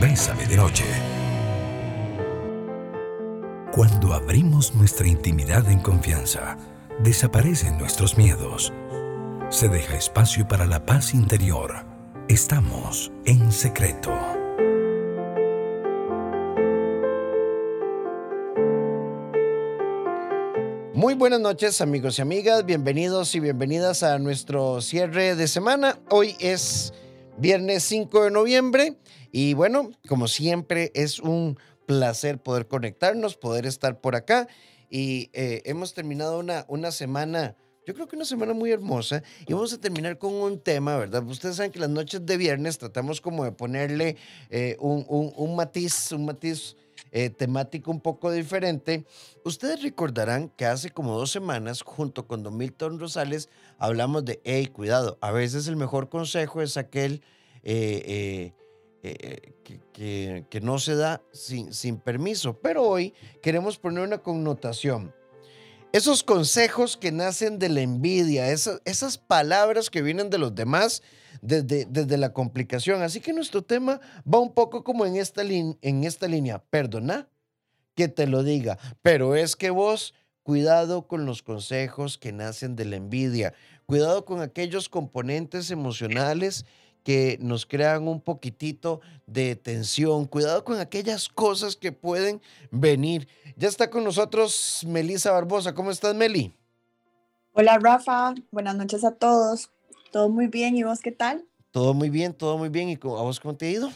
Bésame de noche. Cuando abrimos nuestra intimidad en confianza, desaparecen nuestros miedos. Se deja espacio para la paz interior. Estamos en secreto. Muy buenas noches amigos y amigas, bienvenidos y bienvenidas a nuestro cierre de semana. Hoy es viernes 5 de noviembre. Y bueno, como siempre es un placer poder conectarnos, poder estar por acá. Y eh, hemos terminado una, una semana, yo creo que una semana muy hermosa. Y vamos a terminar con un tema, ¿verdad? Ustedes saben que las noches de viernes tratamos como de ponerle eh, un, un, un matiz, un matiz eh, temático un poco diferente. Ustedes recordarán que hace como dos semanas, junto con Don Milton Rosales, hablamos de, hey, cuidado, a veces el mejor consejo es aquel eh, eh, que, que, no se da sin permiso. Pero hoy queremos poner una connotación. Esos consejos que nacen de la envidia, esas, esas palabras que vienen de los demás, desde, la complicación. Así que nuestro tema va un poco como en esta, en esta línea. Perdona que te lo diga, pero es que vos, cuidado con los consejos que nacen de la envidia, cuidado con aquellos componentes emocionales que nos crean un poquitito de tensión. Cuidado con aquellas cosas que pueden venir. Ya está con nosotros Melisa Barbosa. ¿Cómo estás, Meli? Hola, Rafa. Buenas noches a todos. Todo muy bien. ¿Y vos qué tal? Todo muy bien, todo muy bien. ¿Y a vos cómo te ha ido?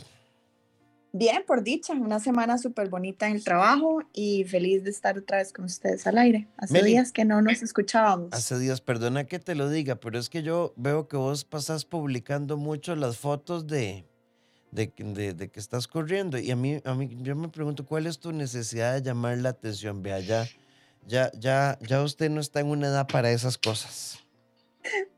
Bien, por dicha, una semana súper bonita en el trabajo y feliz de estar otra vez con ustedes al aire. Hace Meli, días que no nos escuchábamos. Hace días, perdona que te lo diga, pero es que yo veo que vos pasás publicando mucho las fotos de, de, de, de que estás corriendo y a mí, a mí yo me pregunto cuál es tu necesidad de llamar la atención. Vea, ya, ya, ya, ya usted no está en una edad para esas cosas.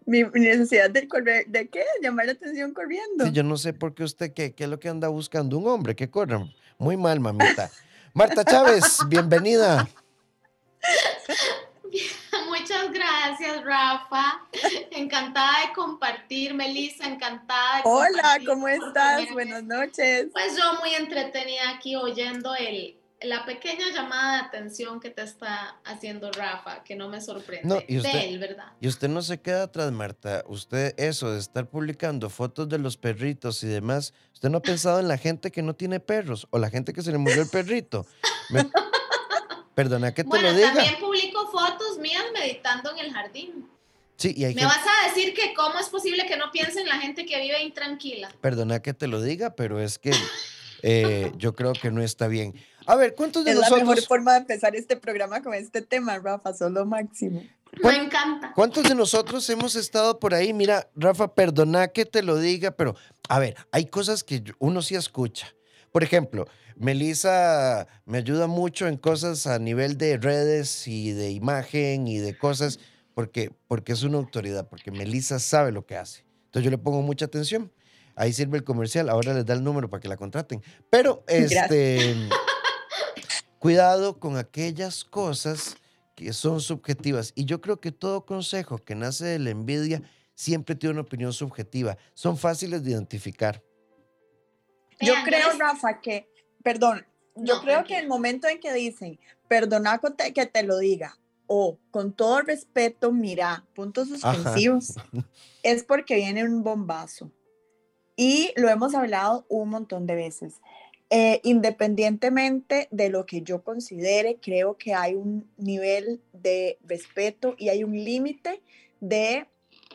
Mi necesidad de correr, ¿de qué? Llamar la atención corriendo. Sí, yo no sé por qué usted, ¿qué, qué es lo que anda buscando? Un hombre que corra. Muy mal, mamita. Marta Chávez, bienvenida. Muchas gracias, Rafa. Encantada de compartir, Melissa, encantada. De Hola, ¿cómo estás? Buenas noches. Pues yo muy entretenida aquí oyendo el, la pequeña llamada de atención que te está haciendo Rafa, que no me sorprende. No, y usted, de él, ¿verdad? Y usted no se queda atrás, Marta. Usted, eso de estar publicando fotos de los perritos y demás, ¿usted no ha pensado en la gente que no tiene perros o la gente que se le murió el perrito? Me... Perdona que te bueno, lo diga. también publico fotos mías meditando en el jardín. Sí, y hay Me gente... vas a decir que cómo es posible que no piense en la gente que vive intranquila. Perdona que te lo diga, pero es que eh, yo creo que no está bien. A ver, ¿cuántos de es nosotros... la mejor forma de empezar este programa con este tema, Rafa, solo máximo. Me encanta. ¿Cuántos de nosotros hemos estado por ahí? Mira, Rafa, perdona que te lo diga, pero a ver, hay cosas que uno sí escucha. Por ejemplo, Melissa me ayuda mucho en cosas a nivel de redes y de imagen y de cosas, porque, porque es una autoridad, porque Melissa sabe lo que hace. Entonces yo le pongo mucha atención. Ahí sirve el comercial, ahora les da el número para que la contraten. Pero, este, cuidado con aquellas cosas que son subjetivas. Y yo creo que todo consejo que nace de la envidia siempre tiene una opinión subjetiva. Son fáciles de identificar. Yo creo, Rafa, que, perdón, yo no, creo que el momento en que dicen, perdona que te lo diga, o con todo respeto, mira, puntos suspensivos, Ajá. es porque viene un bombazo. Y lo hemos hablado un montón de veces. Eh, independientemente de lo que yo considere, creo que hay un nivel de respeto y hay un límite de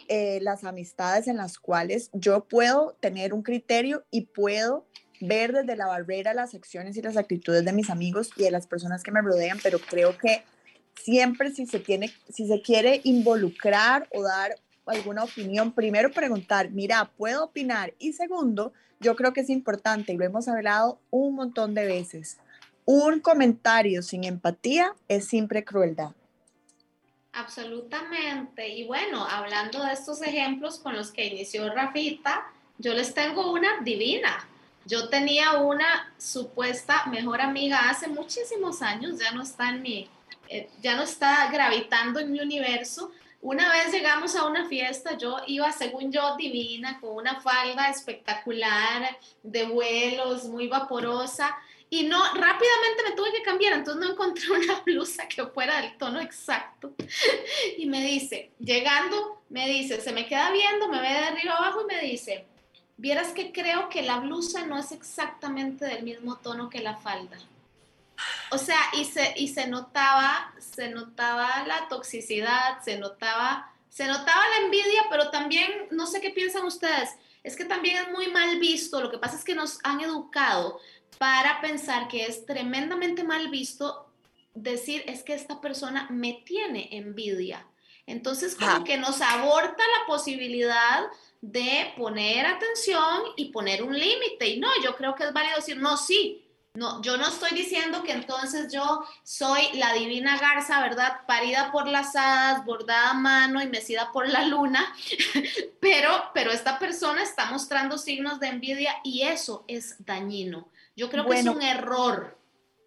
eh, las amistades en las cuales yo puedo tener un criterio y puedo ver desde la barrera las acciones y las actitudes de mis amigos y de las personas que me rodean, pero creo que siempre si se tiene, si se quiere involucrar o dar alguna opinión, primero preguntar, mira, ¿puedo opinar? Y segundo, yo creo que es importante, y lo hemos hablado un montón de veces, un comentario sin empatía es siempre crueldad. Absolutamente. Y bueno, hablando de estos ejemplos con los que inició Rafita, yo les tengo una divina. Yo tenía una supuesta mejor amiga hace muchísimos años, ya no está en mi, eh, ya no está gravitando en mi universo, una vez llegamos a una fiesta, yo iba, según yo, divina, con una falda espectacular, de vuelos, muy vaporosa, y no, rápidamente me tuve que cambiar, entonces no encontré una blusa que fuera del tono exacto. Y me dice, llegando, me dice, se me queda viendo, me ve de arriba abajo y me dice, vieras que creo que la blusa no es exactamente del mismo tono que la falda. O sea, y se, y se notaba, se notaba la toxicidad, se notaba, se notaba la envidia, pero también, no sé qué piensan ustedes, es que también es muy mal visto, lo que pasa es que nos han educado para pensar que es tremendamente mal visto decir es que esta persona me tiene envidia. Entonces, como que nos aborta la posibilidad de poner atención y poner un límite. Y no, yo creo que es válido decir, no, sí, no, yo no estoy diciendo que entonces yo soy la divina garza, ¿verdad? Parida por las hadas, bordada a mano y mecida por la luna, pero, pero esta persona está mostrando signos de envidia y eso es dañino. Yo creo que es un error.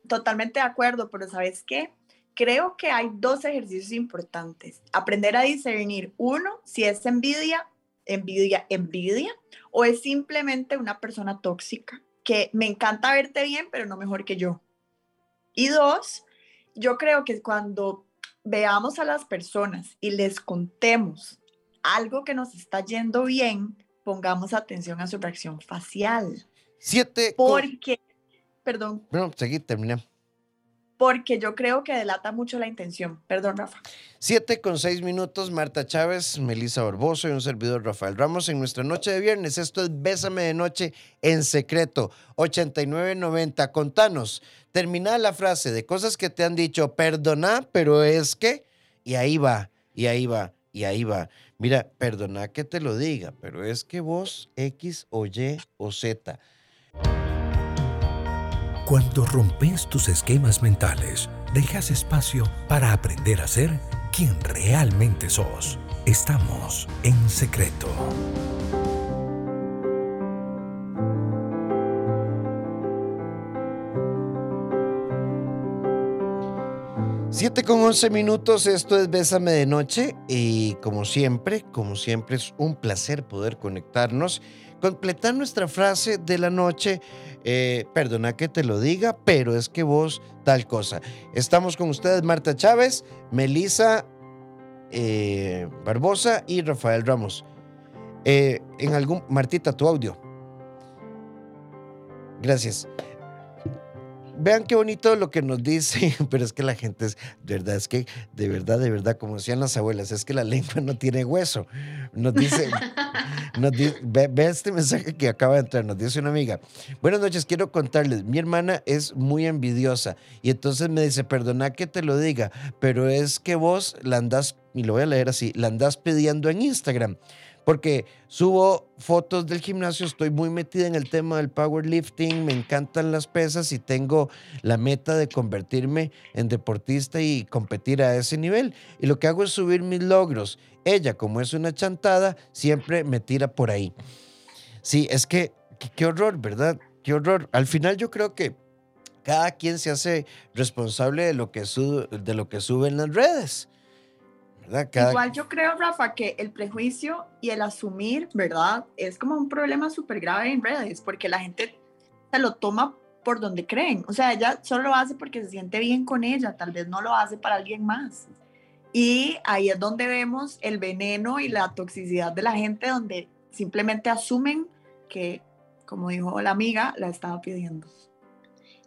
Totalmente de acuerdo, pero ¿sabes qué? Creo que hay dos ejercicios importantes. Aprender a discernir, uno, si es envidia, envidia, envidia, o es simplemente una persona tóxica que me encanta verte bien, pero no mejor que yo. Y dos, yo creo que cuando veamos a las personas y les contemos algo que nos está yendo bien, pongamos atención a su reacción facial. Siete. Porque, perdón. Bueno, seguí, terminé porque yo creo que delata mucho la intención. Perdón, Rafa. Siete con seis minutos, Marta Chávez, Melissa Barboso y un servidor Rafael Ramos en nuestra noche de viernes. Esto es Bésame de Noche en secreto, 8990. Contanos, termina la frase de cosas que te han dicho, perdona, pero es que, y ahí va, y ahí va, y ahí va. Mira, perdona que te lo diga, pero es que vos X o Y o Z cuando rompes tus esquemas mentales, dejas espacio para aprender a ser quien realmente sos. Estamos en secreto. 7 con 11 minutos, esto es Bésame de Noche y como siempre, como siempre es un placer poder conectarnos, completar nuestra frase de la noche eh, perdona que te lo diga, pero es que vos tal cosa. Estamos con ustedes Marta Chávez, Melisa eh, Barbosa y Rafael Ramos. Eh, en algún, Martita, tu audio. Gracias. Vean qué bonito lo que nos dice, pero es que la gente es, de verdad, es que de verdad, de verdad, como decían las abuelas, es que la lengua no tiene hueso. Nos dice, nos ve, este mensaje que acaba de entrar, nos dice una amiga, buenas noches, quiero contarles, mi hermana es muy envidiosa y entonces me dice, perdona que te lo diga, pero es que vos la andás, y lo voy a leer así, la andás pidiendo en Instagram porque subo fotos del gimnasio, estoy muy metida en el tema del powerlifting, me encantan las pesas y tengo la meta de convertirme en deportista y competir a ese nivel. Y lo que hago es subir mis logros. Ella, como es una chantada, siempre me tira por ahí. Sí, es que, qué horror, ¿verdad? Qué horror. Al final yo creo que cada quien se hace responsable de lo que, de lo que sube en las redes. Igual yo creo, Rafa, que el prejuicio y el asumir, ¿verdad? Es como un problema súper grave en redes, porque la gente se lo toma por donde creen. O sea, ella solo lo hace porque se siente bien con ella, tal vez no lo hace para alguien más. Y ahí es donde vemos el veneno y la toxicidad de la gente, donde simplemente asumen que, como dijo la amiga, la estaba pidiendo.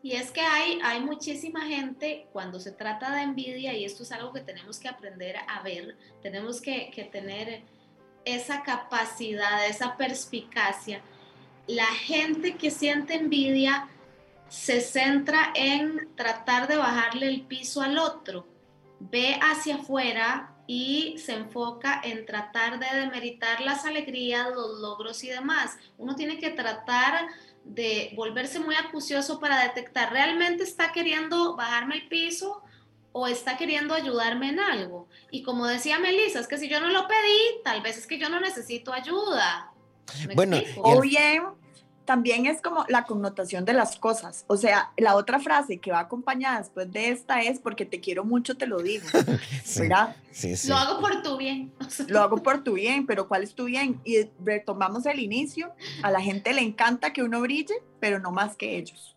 Y es que hay, hay muchísima gente cuando se trata de envidia, y esto es algo que tenemos que aprender a ver, tenemos que, que tener esa capacidad, esa perspicacia. La gente que siente envidia se centra en tratar de bajarle el piso al otro, ve hacia afuera y se enfoca en tratar de demeritar las alegrías, los logros y demás. Uno tiene que tratar de volverse muy acucioso para detectar, ¿realmente está queriendo bajarme el piso o está queriendo ayudarme en algo? Y como decía Melissa, es que si yo no lo pedí, tal vez es que yo no necesito ayuda. Bueno, o bien, también es como la connotación de las cosas. O sea, la otra frase que va acompañada después de esta es porque te quiero mucho, te lo digo. ¿Verdad? Sí, sí. Lo hago por tu bien. Lo hago por tu bien, pero ¿cuál es tu bien? Y retomamos el inicio. A la gente le encanta que uno brille, pero no más que ellos.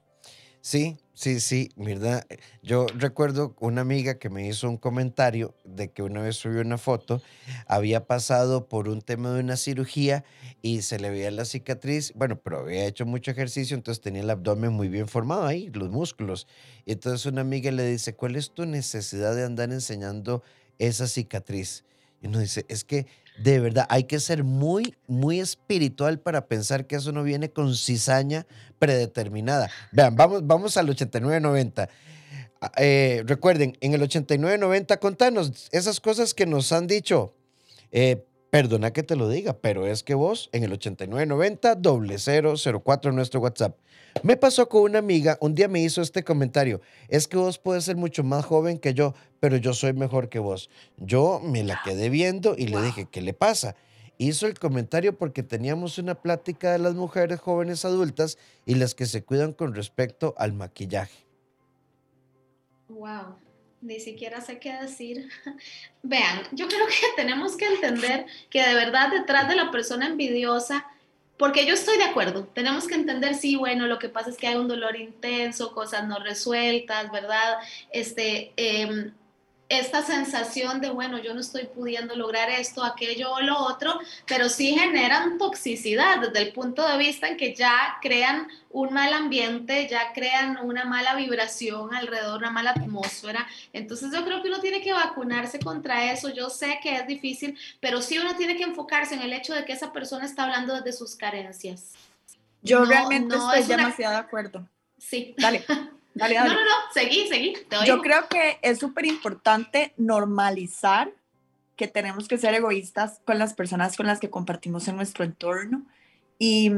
Sí, sí, sí, verdad. Yo recuerdo una amiga que me hizo un comentario de que una vez subió una foto, había pasado por un tema de una cirugía y se le veía la cicatriz, bueno, pero había hecho mucho ejercicio, entonces tenía el abdomen muy bien formado ahí, los músculos. Y entonces una amiga le dice, ¿cuál es tu necesidad de andar enseñando esa cicatriz? Y uno dice, es que de verdad, hay que ser muy, muy espiritual para pensar que eso no viene con cizaña predeterminada. Vean, vamos, vamos al 89-90. Ah, eh, recuerden, en el 89-90, contanos esas cosas que nos han dicho. Eh, perdona que te lo diga, pero es que vos en el 8990 004 nuestro WhatsApp. Me pasó con una amiga, un día me hizo este comentario, es que vos puedes ser mucho más joven que yo, pero yo soy mejor que vos. Yo me la quedé viendo y le dije, ¿qué le pasa? Hizo el comentario porque teníamos una plática de las mujeres jóvenes adultas y las que se cuidan con respecto al maquillaje. Wow, ni siquiera sé qué decir. Vean, yo creo que tenemos que entender que de verdad detrás de la persona envidiosa porque yo estoy de acuerdo, tenemos que entender, sí, bueno, lo que pasa es que hay un dolor intenso, cosas no resueltas, ¿verdad? Este, eh, esta sensación de, bueno, yo no estoy pudiendo lograr esto, aquello o lo otro, pero sí generan toxicidad desde el punto de vista en que ya crean un mal ambiente, ya crean una mala vibración alrededor, una mala atmósfera. Entonces yo creo que uno tiene que vacunarse contra eso. Yo sé que es difícil, pero sí uno tiene que enfocarse en el hecho de que esa persona está hablando desde sus carencias. Yo realmente estoy demasiado de acuerdo. Sí. Dale. No, no, no, seguí, seguí. Yo creo que es súper importante normalizar que tenemos que ser egoístas con las personas con las que compartimos en nuestro entorno y,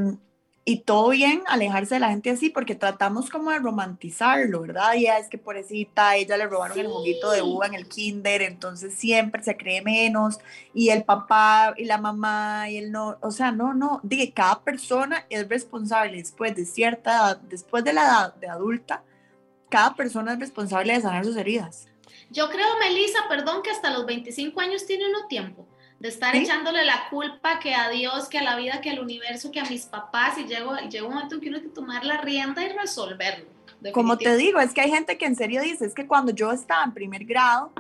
y todo bien alejarse de la gente así porque tratamos como de romantizarlo, ¿verdad? Ya es que pobrecita, ella le robaron el juguito de uva en el kinder, entonces siempre se cree menos y el papá y la mamá y el no, o sea, no, no, diga, cada persona es responsable después de cierta edad, después de la edad de adulta, cada persona es responsable de sanar sus heridas. Yo creo, Melissa, perdón, que hasta los 25 años tiene uno tiempo de estar echándole la culpa que a Dios, que a la vida, que al universo, que a mis papás, y llego, llega un momento en que uno tiene que tomar la rienda y resolverlo. Como te digo, es que hay gente que en serio dice, es que cuando yo estaba en primer grado,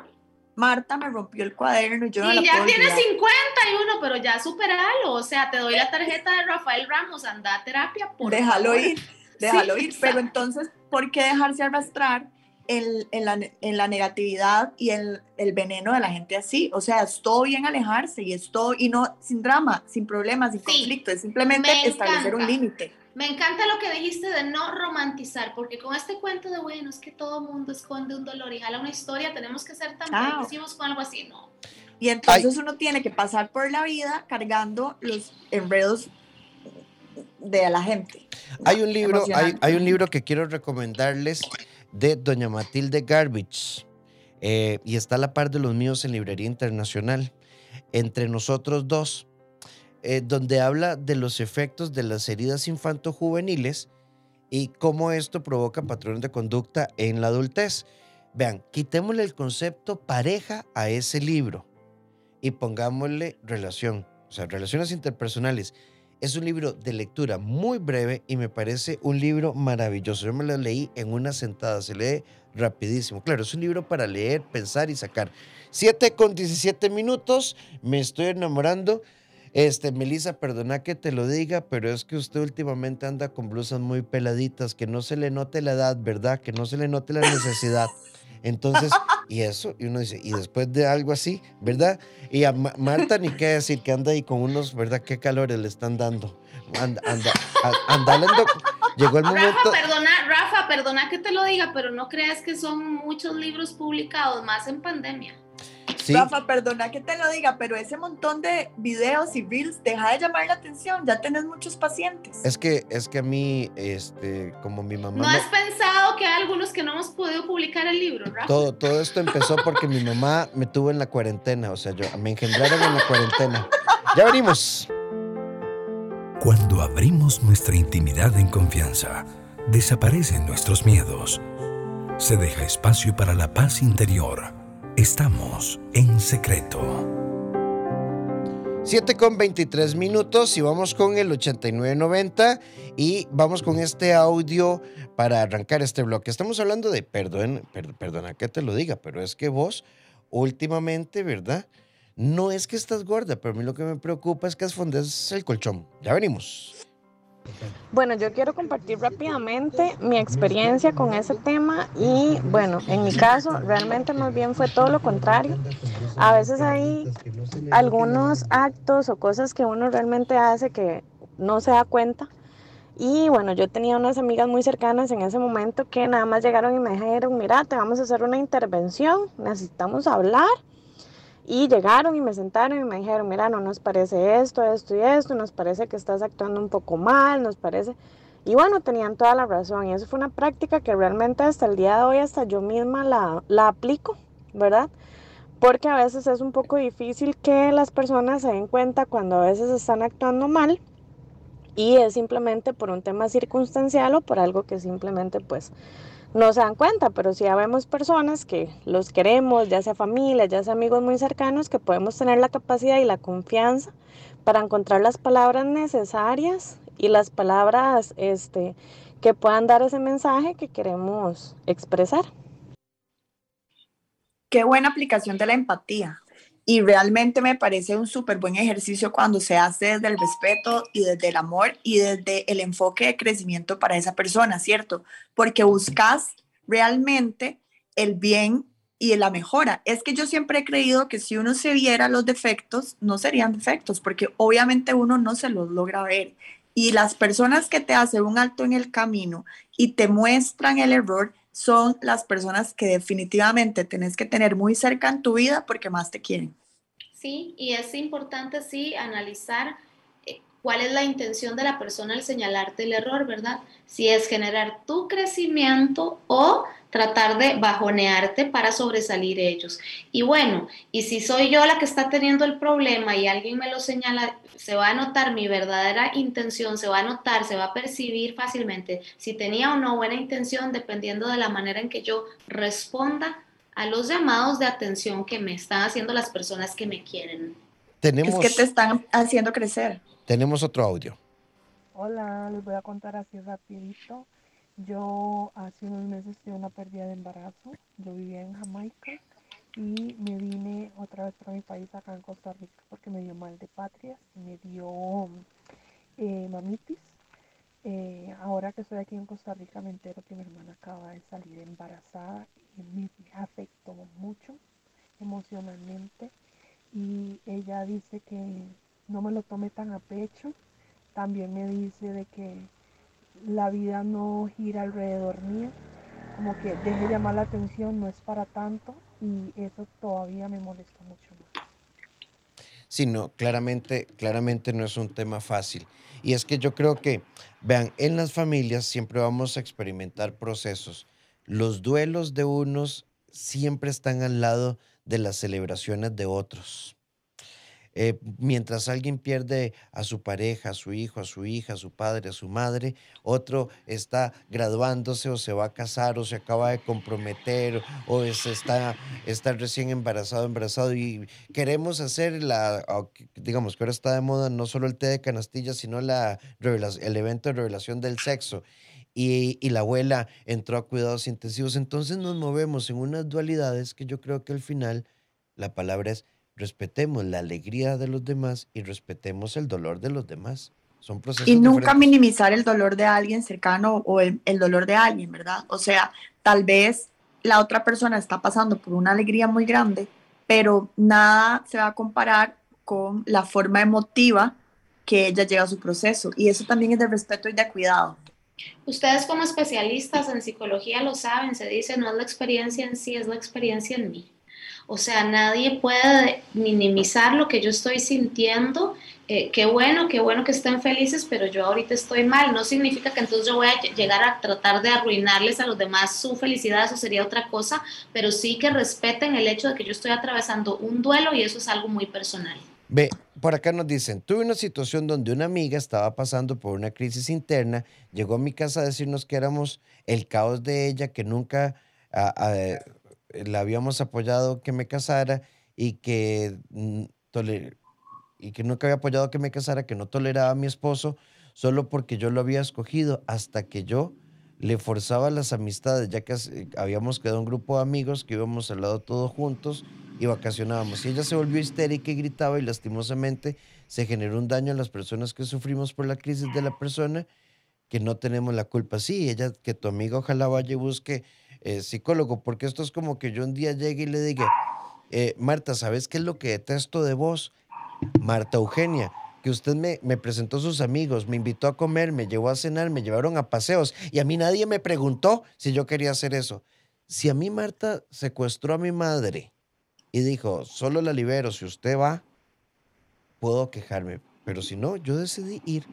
Marta me rompió el cuaderno y yo y ya tiene 51, pero ya superalo, o sea, te doy la tarjeta de Rafael Ramos, anda a terapia, por Déjalo ir déjalo ir. Pero entonces, ¿por qué dejarse arrastrar en, en, la, en la, negatividad y el, el, veneno de la gente así? O sea, es todo bien alejarse y es todo, y no sin drama, sin problemas, sin conflicto, es simplemente establecer un límite. Me encanta lo que dijiste de no romantizar, porque con este cuento de, bueno, es que todo mundo esconde un dolor y jala una historia, tenemos que ser tan ah. con algo así, no. Y entonces uno tiene que pasar por la vida cargando los enredos de la gente. Hay un libro, hay, un libro que quiero recomendarles de doña Matilde Garbage eh, y está a la par de los míos en Librería Internacional, Entre nosotros dos, eh, donde habla de los efectos de las heridas infanto-juveniles y cómo esto provoca patrones de conducta en la adultez. Vean, quitémosle el concepto pareja a ese libro y pongámosle relación, o sea, relaciones interpersonales. Es un libro de lectura muy breve y me parece un libro maravilloso. Yo me lo leí en una sentada, se lee rapidísimo. Claro, es un libro para leer, pensar y sacar. 7 con 17 minutos, me estoy enamorando. Este, Melissa, perdona que te lo diga, pero es que usted últimamente anda con blusas muy peladitas, que no se le note la edad, ¿verdad? Que no se le note la necesidad. Entonces, y eso, y uno dice, y después de algo así, ¿verdad? Y a Marta ni qué decir, que anda ahí con unos, ¿verdad? ¿Qué calores le están dando? Anda, anda, anda, Llegó el momento. Rafa, perdona, Rafa, perdona que te lo diga, pero no creas que son muchos libros publicados, más en pandemia. Rafa, perdona que te lo diga, pero ese montón de videos y reels deja de llamar la atención, ya tenés muchos pacientes. Es que, es que a mí, este, como mi mamá... ¿No has pensado que hay algunos que no hemos podido publicar el libro, Rafa? Todo, todo esto empezó porque mi mamá me tuvo en la cuarentena, o sea, yo me engendraron en la cuarentena. Ya venimos. Cuando abrimos nuestra intimidad en confianza, desaparecen nuestros miedos. Se deja espacio para la paz interior. Estamos en secreto. 7 con 23 minutos y vamos con el 8990 y vamos con este audio para arrancar este bloque. Estamos hablando de, perdón, perdona que te lo diga, pero es que vos últimamente, ¿verdad? No es que estás gorda, pero a mí lo que me preocupa es que escondes el colchón. Ya venimos. Bueno, yo quiero compartir rápidamente mi experiencia con ese tema y bueno, en mi caso realmente más bien fue todo lo contrario. A veces hay algunos actos o cosas que uno realmente hace que no se da cuenta. Y bueno, yo tenía unas amigas muy cercanas en ese momento que nada más llegaron y me dijeron, mira, te vamos a hacer una intervención, necesitamos hablar y llegaron y me sentaron y me dijeron, mira, no nos parece esto, esto y esto, nos parece que estás actuando un poco mal, nos parece... Y bueno, tenían toda la razón y eso fue una práctica que realmente hasta el día de hoy, hasta yo misma la, la aplico, ¿verdad? Porque a veces es un poco difícil que las personas se den cuenta cuando a veces están actuando mal y es simplemente por un tema circunstancial o por algo que simplemente pues no se dan cuenta, pero sí vemos personas que los queremos, ya sea familia, ya sea amigos muy cercanos, que podemos tener la capacidad y la confianza para encontrar las palabras necesarias y las palabras este, que puedan dar ese mensaje que queremos expresar. Qué buena aplicación de la empatía. Y realmente me parece un súper buen ejercicio cuando se hace desde el respeto y desde el amor y desde el enfoque de crecimiento para esa persona, ¿cierto? Porque buscas realmente el bien y la mejora. Es que yo siempre he creído que si uno se viera los defectos, no serían defectos, porque obviamente uno no se los logra ver. Y las personas que te hacen un alto en el camino y te muestran el error, son las personas que definitivamente tenés que tener muy cerca en tu vida porque más te quieren. Sí, y es importante, sí, analizar eh, cuál es la intención de la persona al señalarte el error, ¿verdad? Si es generar tu crecimiento o tratar de bajonearte para sobresalir ellos. Y bueno, y si soy yo la que está teniendo el problema y alguien me lo señala, se va a notar mi verdadera intención, se va a notar, se va a percibir fácilmente si tenía o no buena intención dependiendo de la manera en que yo responda a los llamados de atención que me están haciendo las personas que me quieren. Tenemos, es que te están haciendo crecer. Tenemos otro audio. Hola, les voy a contar así rapidito. Yo hace unos meses tuve una pérdida de embarazo. Yo vivía en Jamaica y me vine otra vez para mi país acá en Costa Rica porque me dio mal de patria, me dio eh, mamitis. Eh, ahora que estoy aquí en Costa Rica me entero que mi hermana acaba de salir embarazada y me afectó mucho emocionalmente y ella dice que no me lo tome tan a pecho. También me dice de que la vida no gira alrededor mío, como que deje llamar la atención, no es para tanto y eso todavía me molesta mucho. Sí, no, claramente, claramente no es un tema fácil. Y es que yo creo que, vean, en las familias siempre vamos a experimentar procesos. Los duelos de unos siempre están al lado de las celebraciones de otros. Eh, mientras alguien pierde a su pareja, a su hijo, a su hija, a su padre, a su madre, otro está graduándose o se va a casar o se acaba de comprometer o está, está recién embarazado, embarazado y queremos hacer la, digamos que está de moda no solo el té de canastilla, sino la el evento de revelación del sexo. Y, y, la abuela entró a cuidados intensivos. Entonces nos movemos en unas dualidades que yo creo que al final la palabra es respetemos la alegría de los demás y respetemos el dolor de los demás. Son procesos y nunca minimizar el dolor de alguien cercano o el, el, dolor de alguien, ¿verdad? O sea, tal vez la otra persona está pasando por una alegría muy grande, pero nada se va a comparar con la forma emotiva que ella llega a su proceso. Y eso también es de respeto y de cuidado. Ustedes como especialistas en psicología lo saben, se dice, no es la experiencia en sí, es la experiencia en mí. O sea, nadie puede minimizar lo que yo estoy sintiendo. Eh, qué bueno, qué bueno que estén felices, pero yo ahorita estoy mal. No significa que entonces yo voy a llegar a tratar de arruinarles a los demás su felicidad, eso sería otra cosa, pero sí que respeten el hecho de que yo estoy atravesando un duelo y eso es algo muy personal. Ve, por acá nos dicen, tuve una situación donde una amiga estaba pasando por una crisis interna, llegó a mi casa a decirnos que éramos el caos de ella, que nunca la habíamos apoyado que me casara y que, mm, y que nunca había apoyado que me casara, que no toleraba a mi esposo solo porque yo lo había escogido hasta que yo le forzaba las amistades, ya que habíamos quedado un grupo de amigos que íbamos al lado todos juntos y vacacionábamos. Y ella se volvió histérica y gritaba y lastimosamente se generó un daño a las personas que sufrimos por la crisis de la persona que no tenemos la culpa. Sí, ella, que tu amiga ojalá vaya y busque eh, psicólogo, porque esto es como que yo un día llegue y le diga, eh, Marta, ¿sabes qué es lo que detesto de vos? Marta Eugenia, que usted me, me, presentó sus amigos, me invitó a comer, me llevó a cenar, me llevaron a paseos y a mí nadie me preguntó si yo quería hacer eso. Si a mí Marta secuestró a mi madre y dijo, solo la libero si usted va, puedo quejarme, pero si no, yo decidí ir.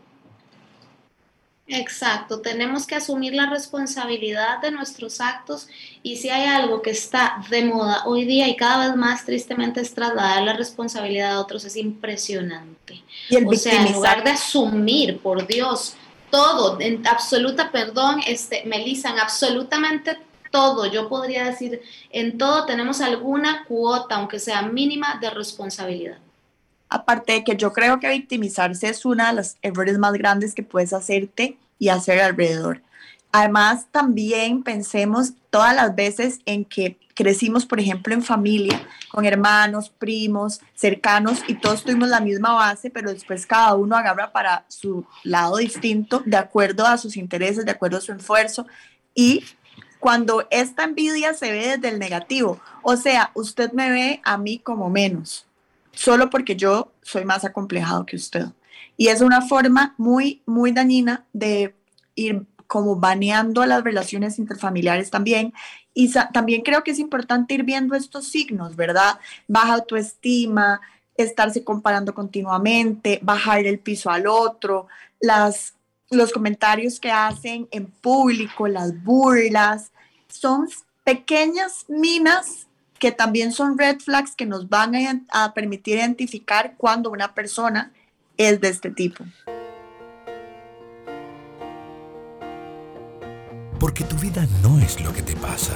Exacto, tenemos que asumir la responsabilidad de nuestros actos y si hay algo que está de moda hoy día y cada vez más tristemente es trasladar la responsabilidad a otros, es impresionante. Y el o sea, en lugar de asumir, por Dios, todo, en absoluta, perdón, este, Melissa, en absolutamente todo, yo podría decir, en todo tenemos alguna cuota, aunque sea mínima, de responsabilidad. Aparte de que yo creo que victimizarse es una de los errores más grandes que puedes hacerte y hacer alrededor. Además, también pensemos todas las veces en que crecimos, por ejemplo, en familia, con hermanos, primos, cercanos, y todos tuvimos la misma base, pero después cada uno agarra para su lado distinto, de acuerdo a sus intereses, de acuerdo a su esfuerzo. Y cuando esta envidia se ve desde el negativo, o sea, usted me ve a mí como menos, solo porque yo soy más acomplejado que usted. Y es una forma muy, muy dañina de ir como baneando las relaciones interfamiliares también. Y también creo que es importante ir viendo estos signos, ¿verdad? Baja autoestima, estarse comparando continuamente, bajar el piso al otro, las, los comentarios que hacen en público, las burlas, son pequeñas minas que también son red flags que nos van a, permitir identificar cuando una persona es de este tipo. Porque tu vida no es lo que te pasa,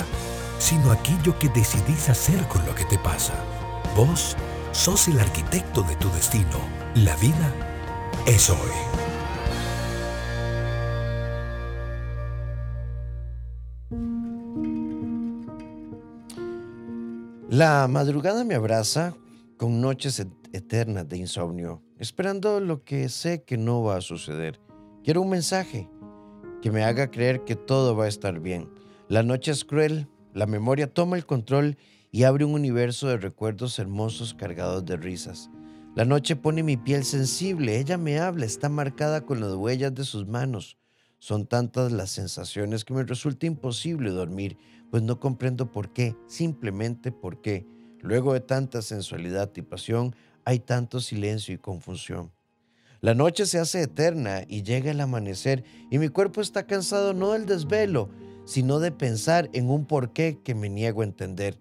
sino aquello que decidís hacer con lo que te pasa. Vos sos el arquitecto de tu destino. La vida es hoy. La madrugada me abraza con noches eternas de insomnio, esperando lo que sé que no va a suceder. Quiero un mensaje que me haga creer que todo va a estar bien. La noche es cruel, la memoria toma el control y abre un universo de recuerdos hermosos cargados de risas. La noche pone mi piel sensible, ella me habla, está marcada con las huellas de sus manos. Son tantas las sensaciones que me resulta imposible dormir pues no comprendo por qué, simplemente por qué. Luego de tanta sensualidad y pasión, hay tanto silencio y confusión. La noche se hace eterna y llega el amanecer y mi cuerpo está cansado no del desvelo, sino de pensar en un porqué que me niego a entender.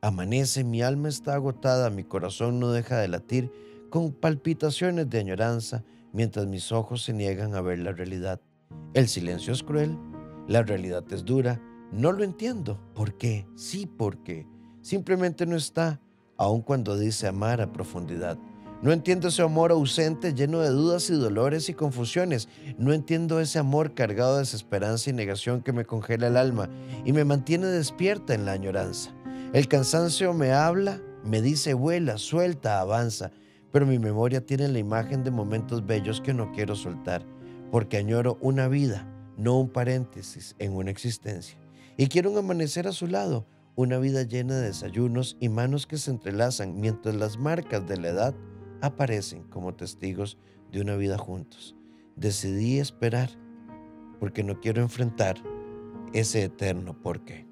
Amanece, mi alma está agotada, mi corazón no deja de latir con palpitaciones de añoranza mientras mis ojos se niegan a ver la realidad. El silencio es cruel, la realidad es dura no lo entiendo. ¿Por qué? Sí, porque simplemente no está, aun cuando dice amar a profundidad. No entiendo ese amor ausente lleno de dudas y dolores y confusiones. No entiendo ese amor cargado de desesperanza y negación que me congela el alma y me mantiene despierta en la añoranza. El cansancio me habla, me dice vuela, suelta, avanza, pero mi memoria tiene la imagen de momentos bellos que no quiero soltar, porque añoro una vida, no un paréntesis en una existencia y quiero un amanecer a su lado, una vida llena de desayunos y manos que se entrelazan mientras las marcas de la edad aparecen como testigos de una vida juntos. Decidí esperar porque no quiero enfrentar ese eterno porqué.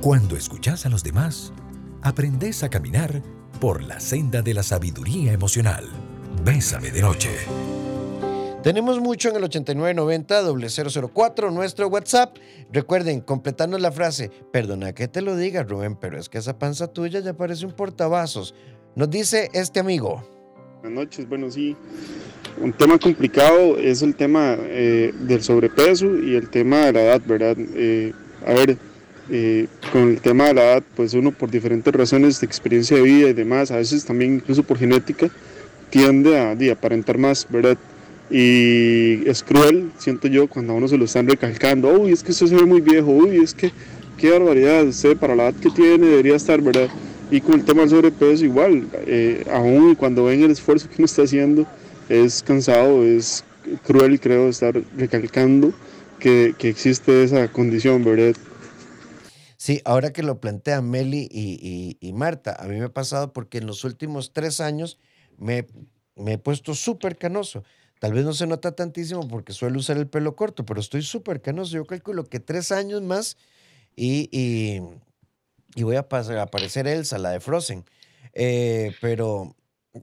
Cuando escuchas a los demás, aprendes a caminar por la senda de la sabiduría emocional. Bésame de noche. Tenemos mucho en el 8990-004, nuestro WhatsApp. Recuerden, completarnos la frase, perdona que te lo diga Rubén, pero es que esa panza tuya ya parece un portavasos. Nos dice este amigo. Buenas noches, bueno, sí. Un tema complicado es el tema eh, del sobrepeso y el tema de la edad, ¿verdad? Eh, a ver, eh, con el tema de la edad, pues uno por diferentes razones de experiencia de vida y demás, a veces también incluso por genética, tiende a, a aparentar más, ¿verdad? Y es cruel, siento yo, cuando a uno se lo están recalcando, uy, es que usted se ve muy viejo, uy, es que qué barbaridad, usted para la edad que tiene debería estar, ¿verdad? Y con el tema del sobrepeso igual, eh, aún cuando ven el esfuerzo que uno está haciendo, es cansado, es cruel, creo, estar recalcando que, que existe esa condición, ¿verdad? Sí, ahora que lo plantean Meli y, y, Marta, a mí me ha pasado porque en los últimos tres años me, me he puesto súper canoso. Tal vez no se nota tantísimo porque suelo usar el pelo corto, pero estoy súper canoso. Yo calculo que tres años más y, y, y voy a, pasar, a aparecer Elsa, la de Frozen. Eh, pero,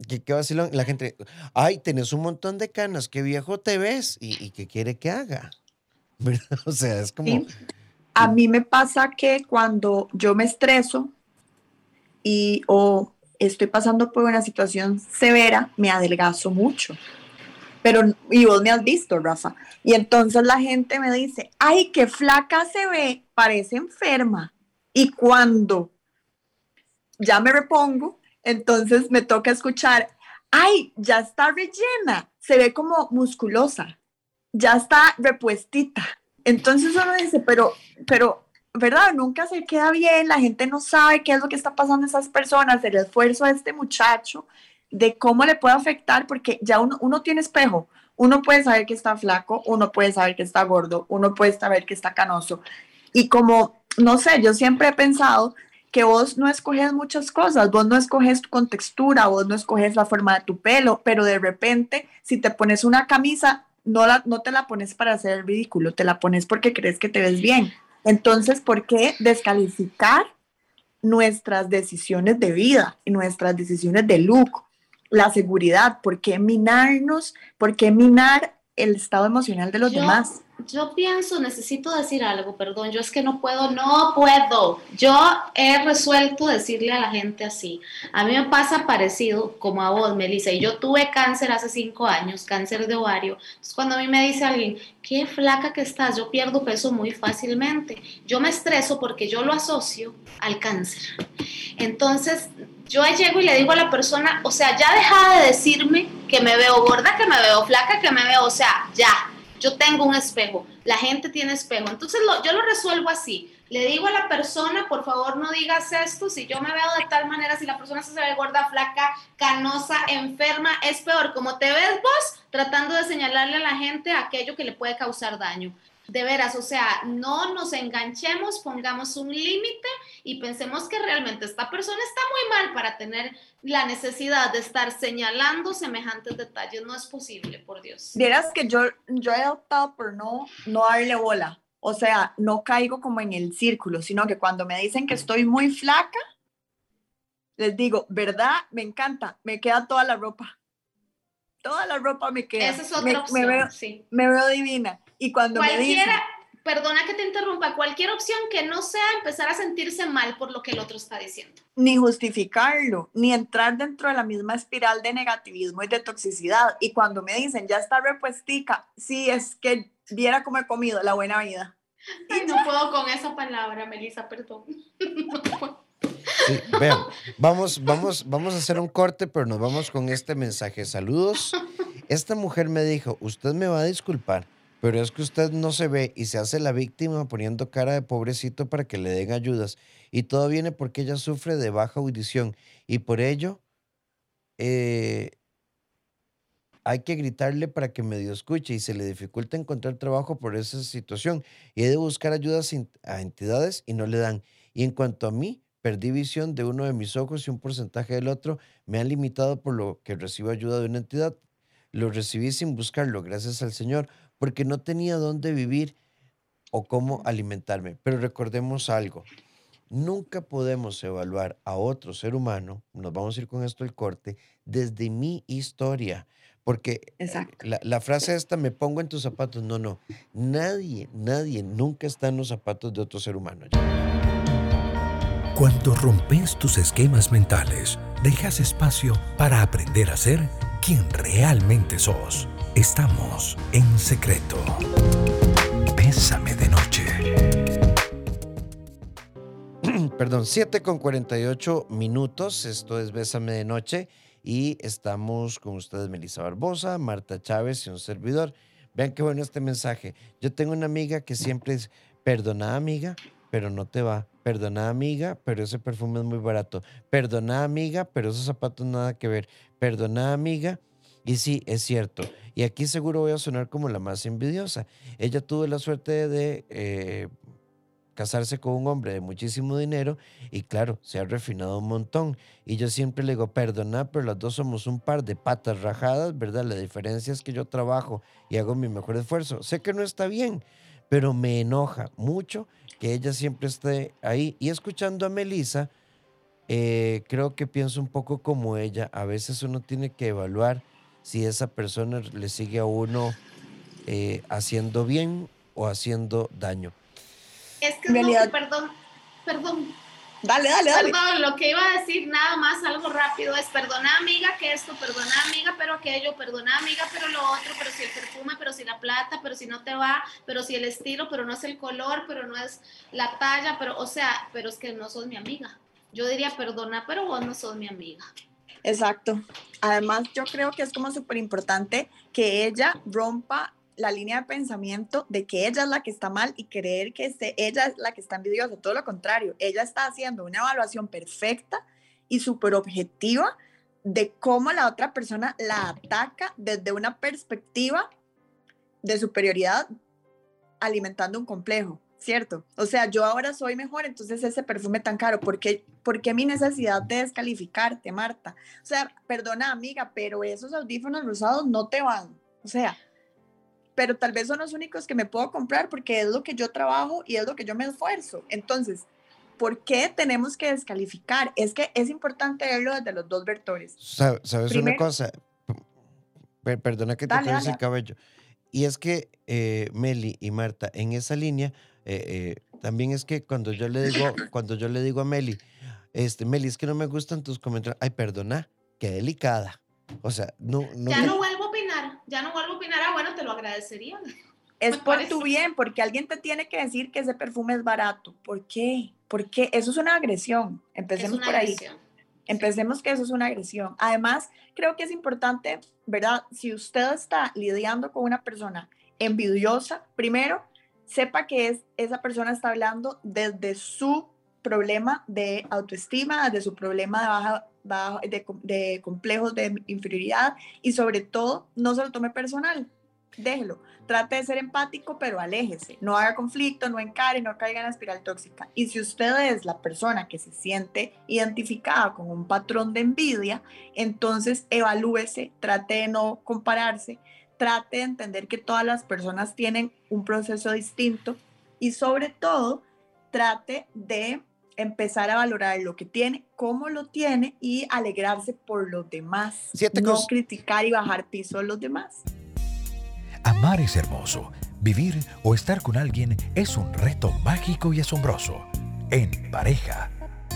¿qué, ¿qué vacilón? La gente, ay, tenés un montón de canas, qué viejo te ves y, y qué quiere que haga. O sea, es como... A mí me pasa que cuando yo me estreso y o estoy pasando por una situación severa, me adelgazo mucho. Pero, y vos me has visto, Rafa. Y entonces la gente me dice, ay, qué flaca se ve, parece enferma. Y cuando ya me repongo, entonces me toca escuchar, ay, ya está rellena, se ve como musculosa, ya está repuestita. Entonces uno dice, pero, pero, ¿verdad? Nunca se queda bien, la gente no sabe qué es lo que está pasando a esas personas, el esfuerzo de este muchacho, de cómo le puede afectar, porque ya uno, tiene espejo, uno puede saber que está flaco, uno puede saber que está gordo, uno puede saber que está canoso. Y como no sé, yo siempre he pensado que vos no escoges muchas cosas, vos no escoges con textura, vos no escoges la forma de tu pelo, pero de repente si te pones una camisa, no, la, no te la pones para hacer el ridículo, te la pones porque crees que te ves bien. Entonces, ¿por qué descalificar nuestras decisiones de vida y nuestras decisiones de look? La seguridad, ¿por qué minarnos? ¿Por qué minar el estado emocional de los demás? Yo pienso, necesito decir algo, perdón, yo es que no puedo, no puedo. Yo he resuelto decirle a la gente así. A mí me pasa parecido como a vos, Melissa, y yo tuve cáncer hace cinco años, cáncer de ovario. Entonces, cuando a mí me dice alguien, qué flaca que estás, yo pierdo peso muy fácilmente. Yo me estreso porque yo lo asocio al cáncer. Entonces, yo llego y le digo a la persona, o sea, ya deja de decirme que me veo gorda, que me veo flaca, que me veo, o sea, ya yo tengo un espejo, la gente tiene espejo. Entonces yo lo resuelvo así. Le digo a la persona, por favor no digas esto, si yo me veo de tal manera, si la persona se ve gorda, flaca, canosa, enferma, es peor. Como te ves vos, tratando de señalarle a la gente aquello que le puede causar daño de veras, o sea, no nos enganchemos, pongamos un límite y pensemos que realmente esta persona está muy mal para tener la necesidad de estar señalando semejantes detalles. No es posible, por Dios. Vieras que yo, yo he optado por no, no darle bola. O sea, no caigo como en el círculo, sino que cuando me dicen que estoy muy flaca, les digo, ¿verdad? Me encanta, me queda toda la ropa. Toda la ropa me queda. Esa es otra opción, me veo, sí. me veo divina. Y cuando Cualquiera, me dicen, perdona que te interrumpa, cualquier opción que no sea empezar a sentirse mal por lo que el otro está diciendo. Ni justificarlo, ni entrar dentro de la misma espiral de negativismo y de toxicidad. Y cuando me dicen, ya está repuestica, sí, es que viera cómo he comido la buena vida. Ay, no puedo con esa palabra, Melissa, perdón. Sí, vean, vamos, vamos, vamos a hacer un corte, pero nos vamos con este mensaje. Saludos. Esta mujer me dijo, usted me va a disculpar, pero es que usted no se ve y se hace la víctima poniendo cara de pobrecito para que le den ayudas. Y todo viene porque ella sufre de baja audición y por ello eh, hay que gritarle para que medio escuche y se le dificulta encontrar trabajo por esa situación. Y hay de buscar ayudas a entidades y no le dan. Y en cuanto a mí, perdí visión de uno de mis ojos y un porcentaje del otro. Me han limitado por lo que recibo ayuda de una entidad. Lo recibí sin buscarlo, gracias al Señor, porque no tenía dónde vivir o cómo alimentarme. Pero recordemos algo, nunca podemos evaluar a otro ser humano, nos vamos a ir con esto el corte, desde mi historia. Porque la, la, frase esta, me pongo en tus zapatos, no, no, nadie, nadie nunca está en los zapatos de otro ser humano. Cuando rompes tus esquemas mentales, dejas espacio para aprender a ser quien realmente sos. Estamos en secreto. Bésame de noche. Perdón, 7 con 48 minutos. Esto es Bésame de noche. Y estamos con ustedes, Melissa Barbosa, Marta Chávez y un servidor. Vean qué bueno este mensaje. Yo tengo una amiga que siempre es, perdona amiga, pero no te va. Perdona amiga, pero ese perfume es muy barato. Perdona amiga, pero esos zapatos nada que ver. Perdona amiga. Y sí, es cierto. Y aquí seguro voy a sonar como la más envidiosa. Ella tuvo la suerte de eh, casarse con un hombre de muchísimo dinero y claro, se ha refinado un montón. Y yo siempre le digo, perdona, pero las dos somos un par de patas rajadas, ¿verdad? La diferencia es que yo trabajo y hago mi mejor esfuerzo. Sé que no está bien, pero me enoja mucho que ella siempre esté ahí. Y escuchando a Melissa, eh, creo que pienso un poco como ella. A veces uno tiene que evaluar si esa persona le sigue a uno eh, haciendo bien o haciendo daño. Es que, no, perdón, perdón, Dale, dale, dale. Perdón, lo que iba a decir nada más, algo rápido, es perdona amiga que esto, perdona amiga, pero aquello, perdona amiga, pero lo otro, pero si el perfume, pero si la plata, pero si no te va, pero si el estilo, pero no es el color, pero no es la talla, pero, o sea, pero es que no sos mi amiga. Yo diría perdona, pero vos no sos mi amiga. Exacto. Además, yo creo que es como súper importante que ella rompa la línea de pensamiento de que ella es la que está mal y creer que ella es la que está envidiosa. Todo lo contrario, ella está haciendo una evaluación perfecta y súper objetiva de cómo la otra persona la ataca desde una perspectiva de superioridad alimentando un complejo, ¿cierto? O sea, yo ahora soy mejor, entonces ese perfume tan caro, ¿por qué, ¿por qué mi necesidad de descalificarte, Marta? O sea, perdona amiga, pero esos audífonos rosados no te van. O sea, pero tal vez son los únicos que me puedo comprar porque es lo que yo trabajo y es lo que yo me esfuerzo. Entonces, ¿por qué tenemos que descalificar? Es que es importante verlo desde los dos vectores. ¿Sabes una cosa? perdona que te dale, el cabello. Y es que eh, Meli y Marta, en esa línea, eh, eh, también es que cuando yo le digo, cuando yo le digo a Meli, este, Meli, es que no me gustan tus comentarios. Ay, perdona, qué delicada. O sea, no, no. Ya no vuelvo a opinar, ya no vuelvo a opinar. Ah, bueno, te lo agradecería. Es por tu bien, porque alguien te tiene que decir que ese perfume es barato. ¿Por qué? Porque eso es una agresión. Empecemos por ahí. Empecemos que eso es una agresión. Además, creo que es importante, ¿verdad? Si usted está lidiando con una persona envidiosa, primero, sepa que es, esa persona está hablando desde su problema de autoestima, desde su problema de baja de, complejos de inferioridad y sobre todo no se lo tome personal. Déjelo, trate de ser empático, pero aléjese. No haga conflicto, no encare, no caiga en la espiral tóxica. Y si usted es la persona que se siente identificada con un patrón de envidia, entonces evalúese, trate de no compararse, trate de entender que todas las personas tienen un proceso distinto y sobre todo trate de empezar a valorar lo que tiene, cómo lo tiene y alegrarse por los demás. no criticar y bajar piso a los demás. Amar es hermoso. Vivir o estar con alguien es un reto mágico y asombroso. En pareja,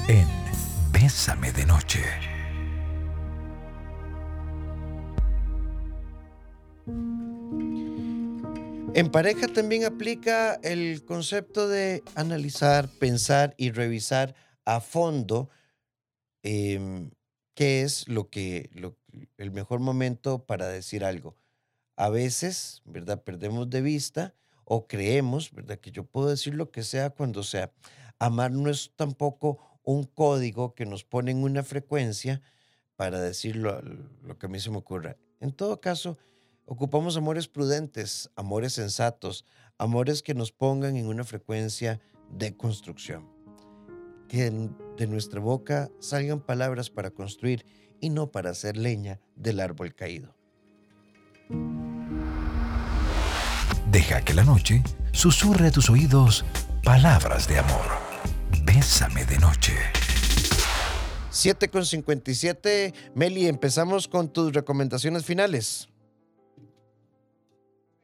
en Bésame de Noche. En pareja también aplica el concepto de analizar, pensar y revisar a fondo em, qué es lo que el mejor momento para decir algo. A veces, ¿verdad? Perdemos de vista o creemos, ¿verdad? Que yo puedo decir lo que sea cuando sea. Amar no es tampoco un código que nos pone en una frecuencia para decir lo, lo que a mí se me ocurra. En todo caso, Ocupamos amores prudentes, amores sensatos, amores que nos pongan en una frecuencia de construcción. Que de nuestra boca salgan palabras para construir y no para hacer leña del árbol caído. Deja que la noche susurre a tus oídos palabras de amor. Bésame de noche. 7 con 57. Meli, empezamos con tus recomendaciones finales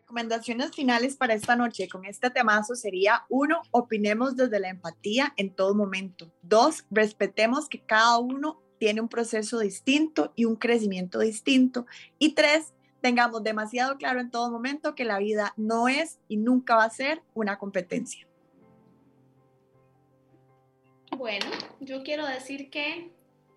recomendaciones finales para esta noche con este temazo sería, uno, opinemos desde la empatía en todo momento. Dos, respetemos que cada uno tiene un proceso distinto y un crecimiento distinto. Y tres, tengamos demasiado claro en todo momento que la vida no es y nunca va a ser una competencia. Bueno, yo quiero decir que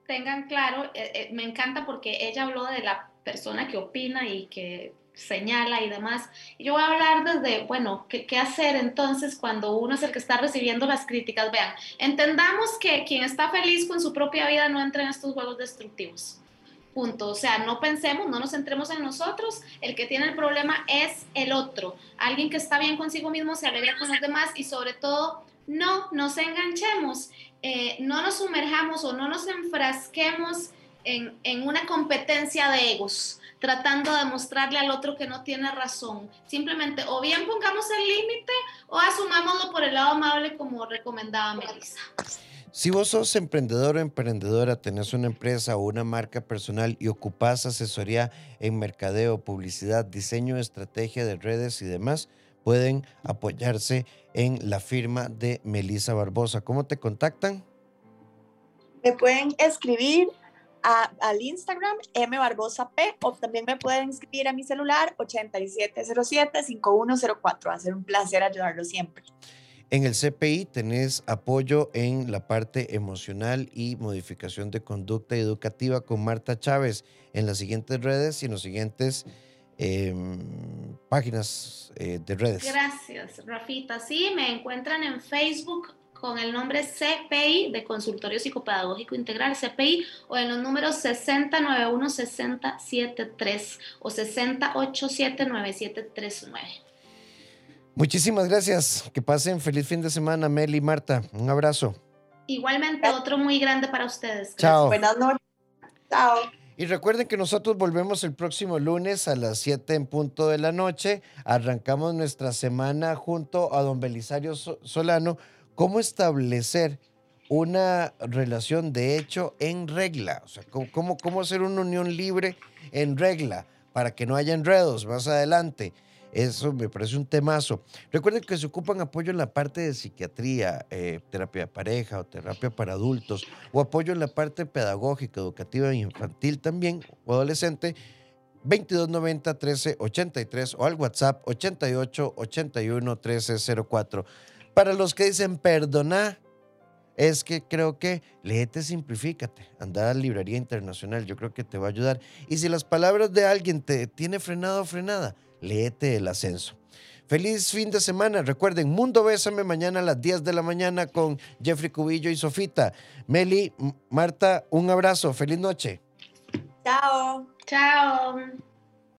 tengan claro, eh, eh, me encanta porque ella habló de la persona que opina y que señala y demás. Yo voy a hablar desde, bueno, ¿qué, ¿qué, hacer entonces cuando uno es el que está recibiendo las críticas? Vean, entendamos que quien está feliz con su propia vida no entra en estos juegos destructivos. Punto. O sea, no pensemos, no nos centremos en nosotros. El que tiene el problema es el otro. Alguien que está bien consigo mismo se alegra con los demás y sobre todo, no nos enganchemos, eh, no nos sumerjamos o no nos enfrasquemos en, en una competencia de egos tratando de mostrarle al otro que no tiene razón. Simplemente o bien pongamos el límite o asumámoslo por el lado amable como recomendaba Melissa. Si vos sos emprendedor o emprendedora, tenés una empresa o una marca personal y ocupás asesoría en mercadeo, publicidad, diseño, estrategia de redes y demás, pueden apoyarse en la firma de Melissa Barbosa. ¿Cómo te contactan? Me pueden escribir al Instagram M Barbosa P o también me pueden escribir a mi celular 8707-5104. Va a ser un placer ayudarlo siempre. En el CPI tenés apoyo en la parte emocional y modificación de conducta educativa con Marta Chávez en las siguientes redes y en los siguientes em, páginas eh, de redes. Gracias, Rafita. Sí, me encuentran en Facebook con el nombre CPI de Consultorio Psicopedagógico Integral, CPI, o en los números 6091-6073 o 60879739. Muchísimas gracias. Que pasen feliz fin de semana, Mel y Marta. Un abrazo. Igualmente, otro muy grande para ustedes. Chao. Buenas noches. Chao. Y recuerden que nosotros volvemos el próximo lunes a las 7 en punto de la noche. Arrancamos nuestra semana junto a don Belisario Solano. ¿Cómo establecer una relación de hecho en regla? O sea, ¿cómo, hacer una unión libre en regla para que no haya enredos más adelante? Eso me parece un temazo. Recuerden que se ocupan apoyo en la parte de psiquiatría, eh, terapia de pareja o terapia para adultos, o apoyo en la parte pedagógica, educativa e infantil también, o adolescente. 2290 1383 o al WhatsApp 88 81 1304. Para los que dicen perdona, es que creo que léete, simplifícate, anda a la librería internacional, yo creo que te va a ayudar. Y si las palabras de alguien te tiene frenado o frenada, léete el ascenso. Feliz fin de semana. Recuerden, Mundo Bésame mañana a las 10 de la mañana con Jeffrey Cubillo y Sofita. Meli, Marta, un abrazo. Feliz noche. Chao. Chao.